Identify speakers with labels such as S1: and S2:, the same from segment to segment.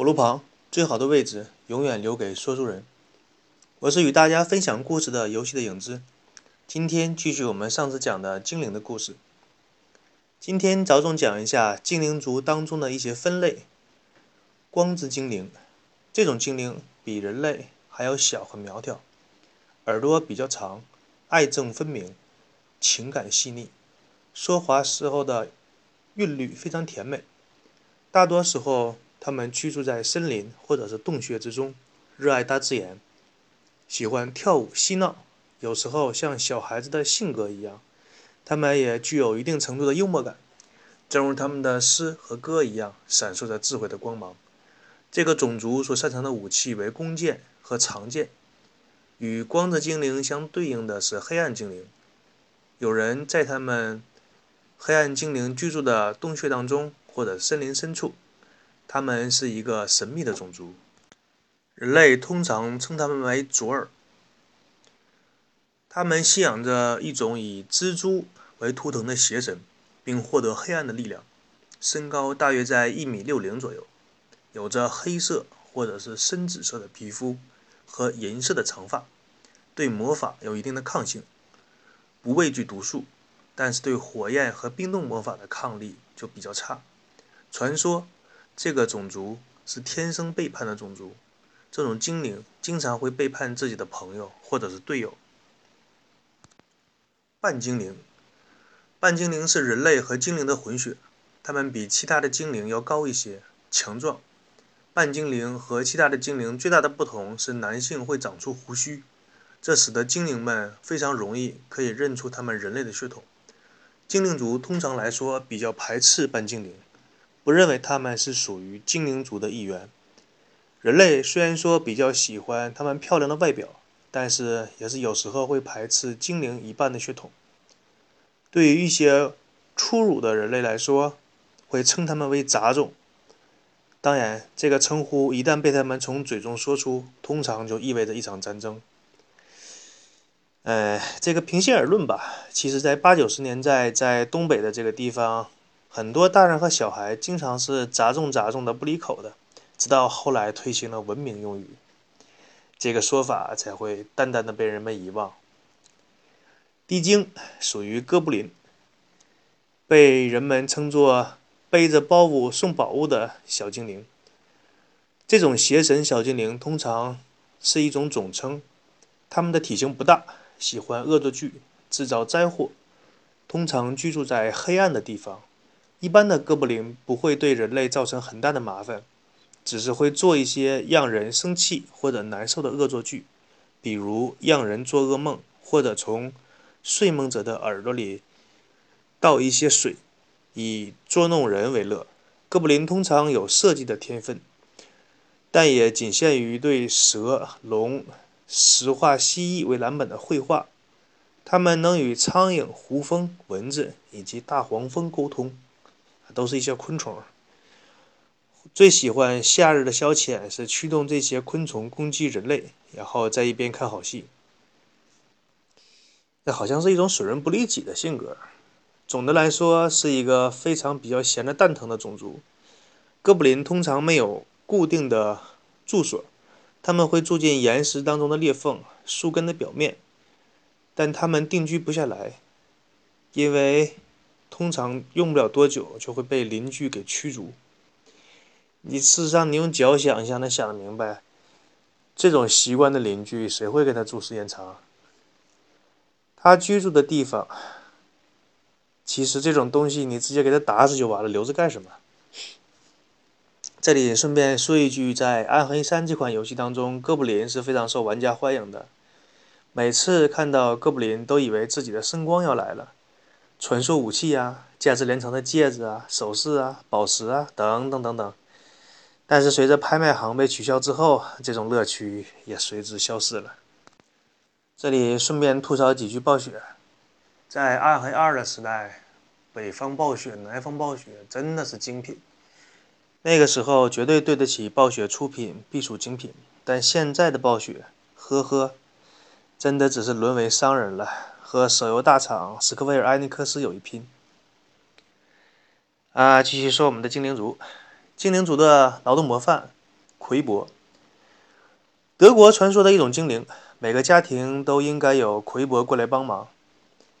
S1: 火炉旁最好的位置永远留给说书人。我是与大家分享故事的游戏的影子。今天继续我们上次讲的精灵的故事。今天着重讲一下精灵族当中的一些分类。光之精灵，这种精灵比人类还要小和苗条，耳朵比较长，爱憎分明，情感细腻，说话时候的韵律非常甜美。大多时候。他们居住在森林或者是洞穴之中，热爱大自然，喜欢跳舞嬉闹，有时候像小孩子的性格一样。他们也具有一定程度的幽默感，正如他们的诗和歌一样，闪烁着智慧的光芒。这个种族所擅长的武器为弓箭和长剑。与光之精灵相对应的是黑暗精灵。有人在他们黑暗精灵居住的洞穴当中或者森林深处。他们是一个神秘的种族，人类通常称他们为卓尔。他们信仰着一种以蜘蛛为图腾的邪神，并获得黑暗的力量。身高大约在一米六零左右，有着黑色或者是深紫色的皮肤和银色的长发，对魔法有一定的抗性，不畏惧毒素，但是对火焰和冰冻魔法的抗力就比较差。传说。这个种族是天生背叛的种族，这种精灵经常会背叛自己的朋友或者是队友。半精灵，半精灵是人类和精灵的混血，它们比其他的精灵要高一些，强壮。半精灵和其他的精灵最大的不同是男性会长出胡须，这使得精灵们非常容易可以认出他们人类的血统。精灵族通常来说比较排斥半精灵。不认为他们是属于精灵族的一员。人类虽然说比较喜欢他们漂亮的外表，但是也是有时候会排斥精灵一半的血统。对于一些粗鲁的人类来说，会称他们为杂种。当然，这个称呼一旦被他们从嘴中说出，通常就意味着一场战争。呃，这个平心而论吧，其实，在八九十年代，在东北的这个地方。很多大人和小孩经常是杂种杂种的不离口的，直到后来推行了文明用语，这个说法才会淡淡的被人们遗忘。地精属于哥布林，被人们称作背着包袱送宝物的小精灵。这种邪神小精灵通常是一种总称，他们的体型不大，喜欢恶作剧，制造灾祸，通常居住在黑暗的地方。一般的哥布林不会对人类造成很大的麻烦，只是会做一些让人生气或者难受的恶作剧，比如让人做噩梦，或者从睡梦者的耳朵里倒一些水，以捉弄人为乐。哥布林通常有设计的天分，但也仅限于对蛇、龙、石化蜥蜴为蓝本的绘画。他们能与苍蝇、胡蜂、蚊子以及大黄蜂沟通。都是一些昆虫，最喜欢夏日的消遣是驱动这些昆虫攻击人类，然后在一边看好戏。这好像是一种损人不利己的性格。总的来说，是一个非常比较闲的蛋疼的种族。哥布林通常没有固定的住所，他们会住进岩石当中的裂缝、树根的表面，但他们定居不下来，因为。通常用不了多久就会被邻居给驱逐。你事实上，你用脚想一下，能想得明白，这种习惯的邻居谁会跟他住时间长？他居住的地方，其实这种东西你直接给他打死就完了，留着干什么？这里顺便说一句，在《暗黑三》这款游戏当中，哥布林是非常受玩家欢迎的。每次看到哥布林，都以为自己的圣光要来了。传说武器啊，价值连城的戒指啊、首饰啊、宝石啊，等等等等。但是随着拍卖行被取消之后，这种乐趣也随之消失了。这里顺便吐槽几句暴雪，在暗黑二的时代，北方暴雪、南方暴雪真的是精品。那个时候绝对对得起暴雪出品必属精品，但现在的暴雪，呵呵，真的只是沦为商人了。和手游大厂史克威尔艾尼克斯有一拼。啊，继续说我们的精灵族，精灵族的劳动模范奎伯。德国传说的一种精灵，每个家庭都应该有奎伯过来帮忙。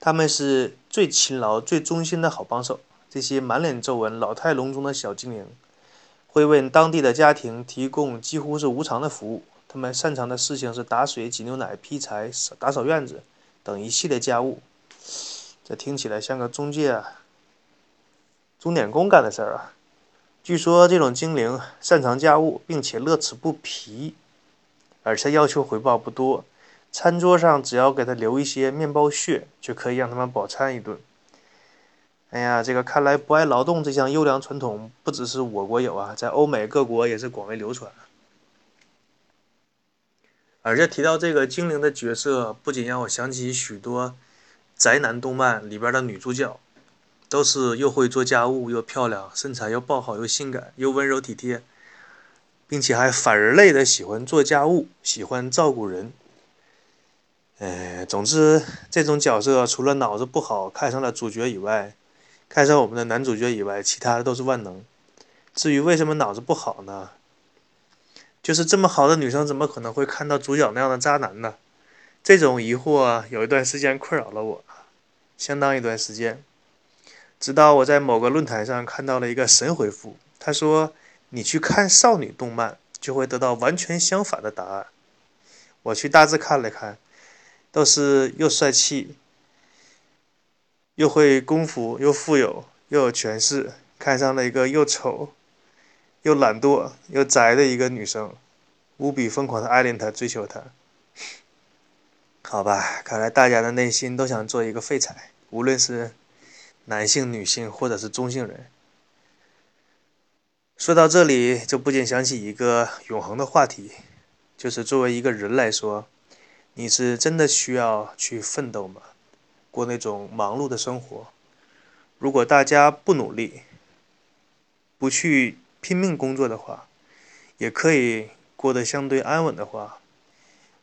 S1: 他们是最勤劳、最忠心的好帮手。这些满脸皱纹、老态龙钟的小精灵，会为当地的家庭提供几乎是无偿的服务。他们擅长的事情是打水、挤牛奶、劈柴、打扫院子等一系列家务。这听起来像个中介啊、钟点工干的事儿啊！据说这种精灵擅长家务，并且乐此不疲，而且要求回报不多。餐桌上只要给他留一些面包屑，就可以让他们饱餐一顿。哎呀，这个看来不爱劳动这项优良传统不只是我国有啊，在欧美各国也是广为流传。而且提到这个精灵的角色，不仅让我想起许多宅男动漫里边的女主角，都是又会做家务又漂亮，身材又爆好又性感又温柔体贴，并且还反人类的喜欢做家务，喜欢照顾人。哎，总之这种角色除了脑子不好看上了主角以外，看上我们的男主角以外，其他的都是万能。至于为什么脑子不好呢？就是这么好的女生，怎么可能会看到主角那样的渣男呢？这种疑惑有一段时间困扰了我，相当一段时间。直到我在某个论坛上看到了一个神回复，他说：“你去看少女动漫，就会得到完全相反的答案。”我去大致看了看，都是又帅气。又会功夫，又富有，又有权势，看上了一个又丑、又懒惰、又宅的一个女生，无比疯狂的爱恋他，追求她。好吧，看来大家的内心都想做一个废柴，无论是男性、女性，或者是中性人。说到这里，就不禁想起一个永恒的话题，就是作为一个人来说，你是真的需要去奋斗吗？过那种忙碌的生活，如果大家不努力，不去拼命工作的话，也可以过得相对安稳的话，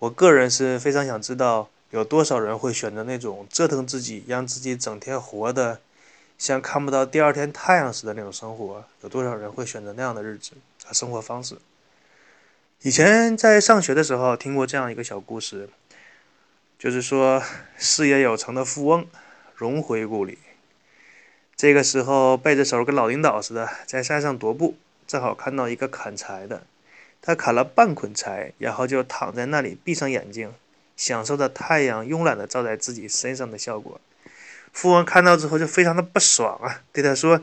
S1: 我个人是非常想知道，有多少人会选择那种折腾自己，让自己整天活的像看不到第二天太阳似的那种生活？有多少人会选择那样的日子和生活方式？以前在上学的时候听过这样一个小故事。就是说，事业有成的富翁荣回故里。这个时候，背着手跟老领导似的，在山上踱步，正好看到一个砍柴的。他砍了半捆柴，然后就躺在那里，闭上眼睛，享受着太阳慵懒的照在自己身上的效果。富翁看到之后就非常的不爽啊，对他说：“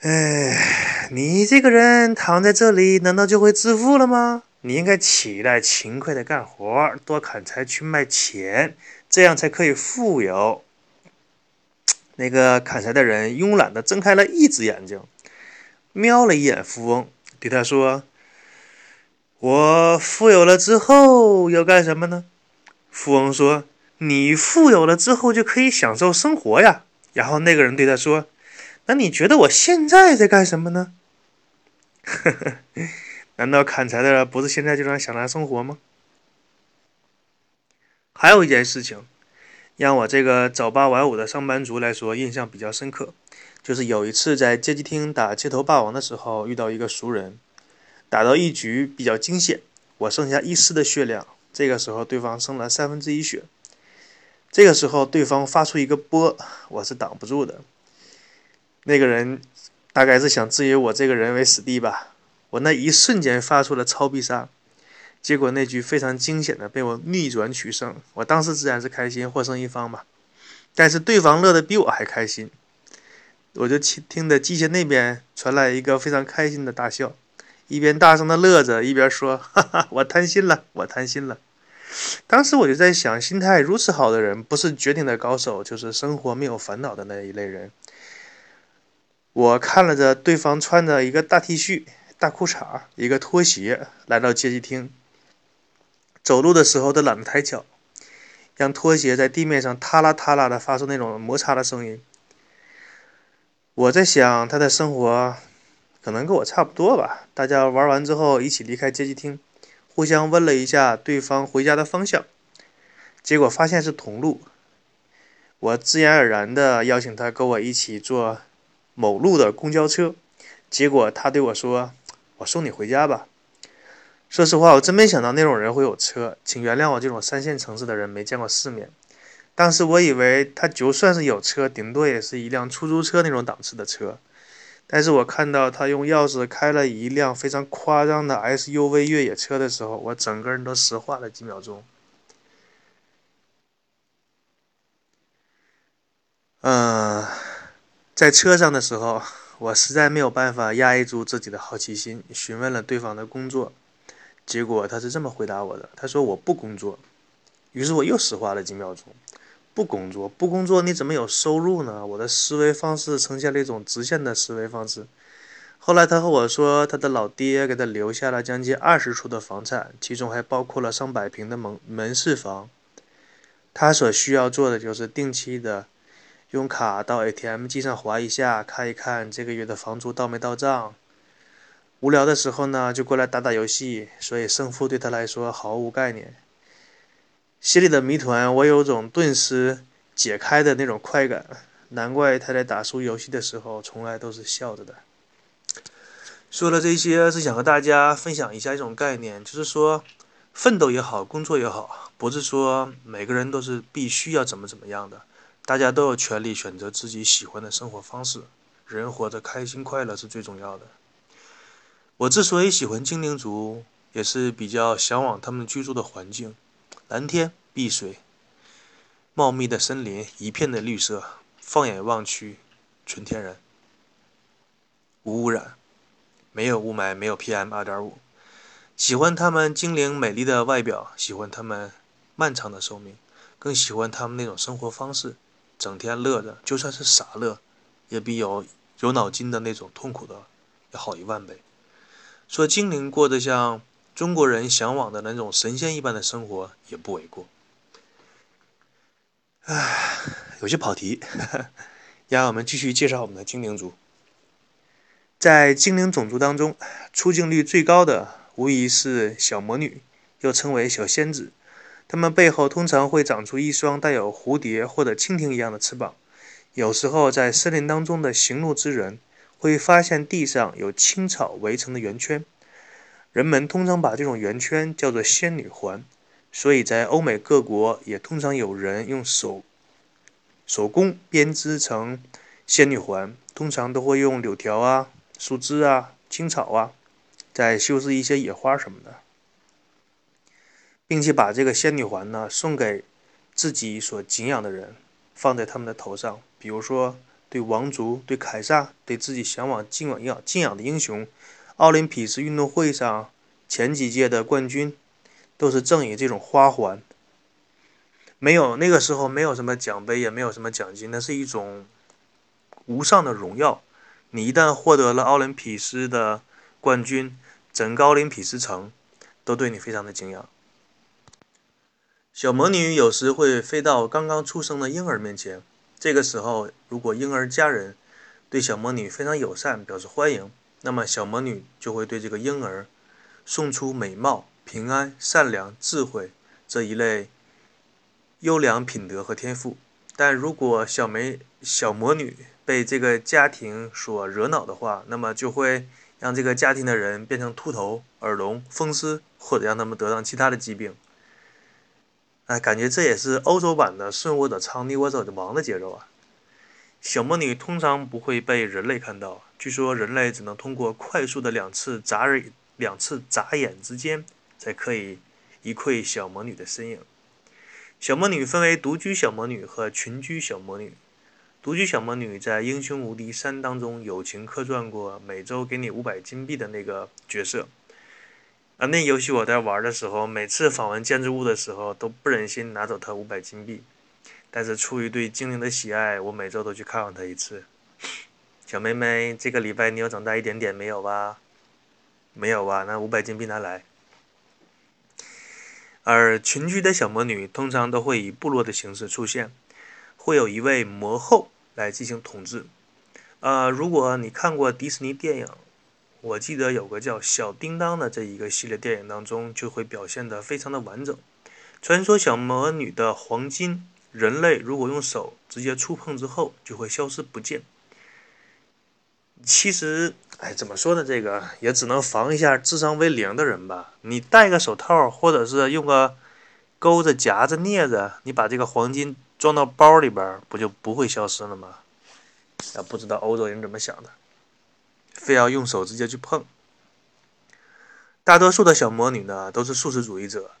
S1: 哎，你这个人躺在这里，难道就会致富了吗？”你应该起来勤快的干活，多砍柴去卖钱，这样才可以富有。那个砍柴的人慵懒的睁开了一只眼睛，瞄了一眼富翁，对他说：“我富有了之后要干什么呢？”富翁说：“你富有了之后就可以享受生活呀。”然后那个人对他说：“那你觉得我现在在干什么呢？”呵 呵。难道砍柴的不是现在就能享受生活吗？还有一件事情，让我这个早八晚五的上班族来说印象比较深刻，就是有一次在街机厅打街头霸王的时候，遇到一个熟人，打到一局比较惊险，我剩下一丝的血量，这个时候对方剩了三分之一血，这个时候对方发出一个波，我是挡不住的，那个人大概是想置以我这个人为死地吧。我那一瞬间发出了超必杀，结果那局非常惊险的被我逆转取胜。我当时自然是开心，获胜一方嘛。但是对方乐得比我还开心，我就听听着机械那边传来一个非常开心的大笑，一边大声的乐着，一边说：“哈哈，我贪心了，我贪心了。”当时我就在想，心态如此好的人，不是绝顶的高手，就是生活没有烦恼的那一类人。我看了着对方穿着一个大 T 恤。大裤衩，一个拖鞋，来到街机厅。走路的时候都懒得抬脚，让拖鞋在地面上塌啦塌啦的发出那种摩擦的声音。我在想，他的生活可能跟我差不多吧。大家玩完之后一起离开街机厅，互相问了一下对方回家的方向，结果发现是同路。我自然而然的邀请他跟我一起坐某路的公交车，结果他对我说。我送你回家吧。说实话，我真没想到那种人会有车，请原谅我这种三线城市的人没见过世面。当时我以为他就算是有车，顶多也是一辆出租车那种档次的车。但是我看到他用钥匙开了一辆非常夸张的 SUV 越野车的时候，我整个人都石化了几秒钟。嗯，在车上的时候，我实在没有办法压抑住自己的好奇心，询问了对方的工作。结果他是这么回答我的：“他说我不工作。”于是我又石化了几秒钟。不工作，不工作，你怎么有收入呢？我的思维方式呈现了一种直线的思维方式。后来他和我说，他的老爹给他留下了将近二十处的房产，其中还包括了上百平的门门市房。他所需要做的就是定期的。用卡到 ATM 机上划一下，看一看这个月的房租到没到账。无聊的时候呢，就过来打打游戏，所以胜负对他来说毫无概念。心里的谜团，我有种顿时解开的那种快感。难怪他在打输游戏的时候，从来都是笑着的。说了这些，是想和大家分享一下一种概念，就是说，奋斗也好，工作也好，不是说每个人都是必须要怎么怎么样的。大家都有权利选择自己喜欢的生活方式，人活着开心快乐是最重要的。我之所以喜欢精灵族，也是比较向往他们居住的环境：蓝天、碧水、茂密的森林、一片的绿色，放眼望去，纯天然，无污染，没有雾霾，没有 PM 二点五。喜欢他们精灵美丽的外表，喜欢他们漫长的寿命，更喜欢他们那种生活方式。整天乐着，就算是傻乐，也比有有脑筋的那种痛苦的要好一万倍。说精灵过得像中国人向往的那种神仙一般的生活，也不为过。唉，有些跑题，让我们继续介绍我们的精灵族。在精灵种族当中，出镜率最高的无疑是小魔女，又称为小仙子。她们背后通常会长出一双带有蝴蝶或者蜻蜓一样的翅膀。有时候，在森林当中的行路之人会发现地上有青草围成的圆圈，人们通常把这种圆圈叫做仙女环。所以在欧美各国也通常有人用手手工编织成仙女环，通常都会用柳条啊、树枝啊、青草啊，再修饰一些野花什么的。并且把这个仙女环呢送给自己所敬仰的人，放在他们的头上。比如说，对王族、对凯撒、对自己向往敬仰敬仰的英雄，奥林匹斯运动会上前几届的冠军都是赠以这种花环。没有那个时候没有什么奖杯，也没有什么奖金，那是一种无上的荣耀。你一旦获得了奥林匹斯的冠军，整个奥林匹斯城都对你非常的敬仰。小魔女有时会飞到刚刚出生的婴儿面前，这个时候，如果婴儿家人对小魔女非常友善，表示欢迎，那么小魔女就会对这个婴儿送出美貌、平安、善良、智慧这一类优良品德和天赋。但如果小梅小魔女被这个家庭所惹恼的话，那么就会让这个家庭的人变成秃头、耳聋、风湿，或者让他们得上其他的疾病。哎，感觉这也是欧洲版的“顺我者昌，逆我者亡”的节奏啊！小魔女通常不会被人类看到，据说人类只能通过快速的两次眨耳、两次眨眼之间，才可以一窥小魔女的身影。小魔女分为独居小魔女和群居小魔女。独居小魔女在《英雄无敌三》当中友情客串过，每周给你五百金币的那个角色。啊，那游戏我在玩的时候，每次访问建筑物的时候都不忍心拿走它五百金币，但是出于对精灵的喜爱，我每周都去看望她一次。小妹妹，这个礼拜你有长大一点点没有吧？没有吧？那五百金币拿来。而群居的小魔女通常都会以部落的形式出现，会有一位魔后来进行统治。呃，如果你看过迪士尼电影。我记得有个叫小叮当的这一个系列电影当中，就会表现得非常的完整。传说小魔女的黄金，人类如果用手直接触碰之后，就会消失不见。其实，哎，怎么说呢？这个也只能防一下智商为零的人吧。你戴个手套，或者是用个钩子夹着、镊子，你把这个黄金装到包里边，不就不会消失了吗？啊，不知道欧洲人怎么想的，非要用手直接去碰。大多数的小魔女呢，都是素食主义者，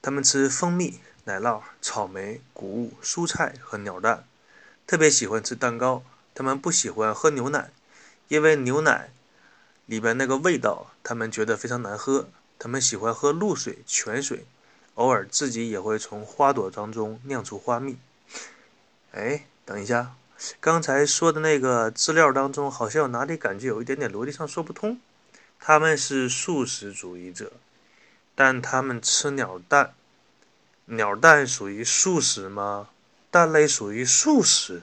S1: 她们吃蜂蜜、奶酪、草莓、谷物、蔬菜和鸟蛋，特别喜欢吃蛋糕。他们不喜欢喝牛奶，因为牛奶里边那个味道，他们觉得非常难喝。他们喜欢喝露水、泉水，偶尔自己也会从花朵当中酿出花蜜。哎，等一下，刚才说的那个资料当中，好像哪里感觉有一点点逻辑上说不通。他们是素食主义者，但他们吃鸟蛋，鸟蛋属于素食吗？蛋类属于素食？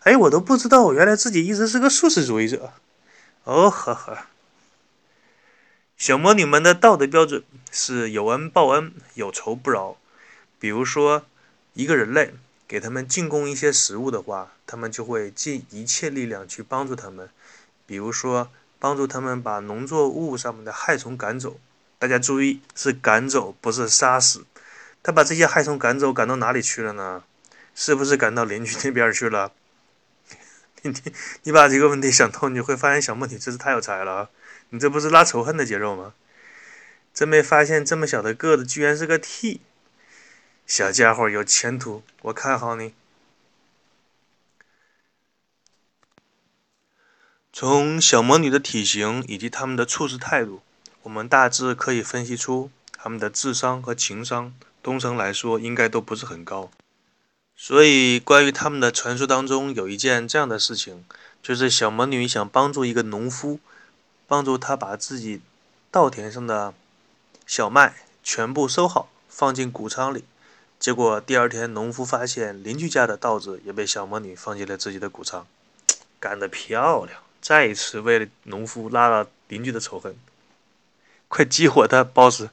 S1: 哎，我都不知道，我原来自己一直是个素食主义者。哦呵呵，小魔女们的道德标准是有恩报恩，有仇不饶。比如说，一个人类给他们进贡一些食物的话，他们就会尽一切力量去帮助他们。比如说。帮助他们把农作物上面的害虫赶走。大家注意，是赶走，不是杀死。他把这些害虫赶走，赶到哪里去了呢？是不是赶到邻居那边去了？你你你把这个问题想通，你会发现小莫你真是太有才了啊！你这不是拉仇恨的节奏吗？真没发现这么小的个子居然是个 T，小家伙有前途，我看好你。从小魔女的体型以及她们的处事态度，我们大致可以分析出她们的智商和情商，东城来说应该都不是很高。所以，关于他们的传说当中有一件这样的事情，就是小魔女想帮助一个农夫，帮助他把自己稻田上的小麦全部收好，放进谷仓里。结果第二天，农夫发现邻居家的稻子也被小魔女放进了自己的谷仓，干得漂亮！再一次为了农夫拉了邻居的仇恨，快激活他，boss！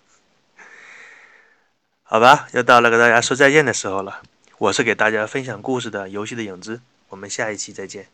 S1: 好吧，又到了跟大家说再见的时候了。我是给大家分享故事的游戏的影子，我们下一期再见。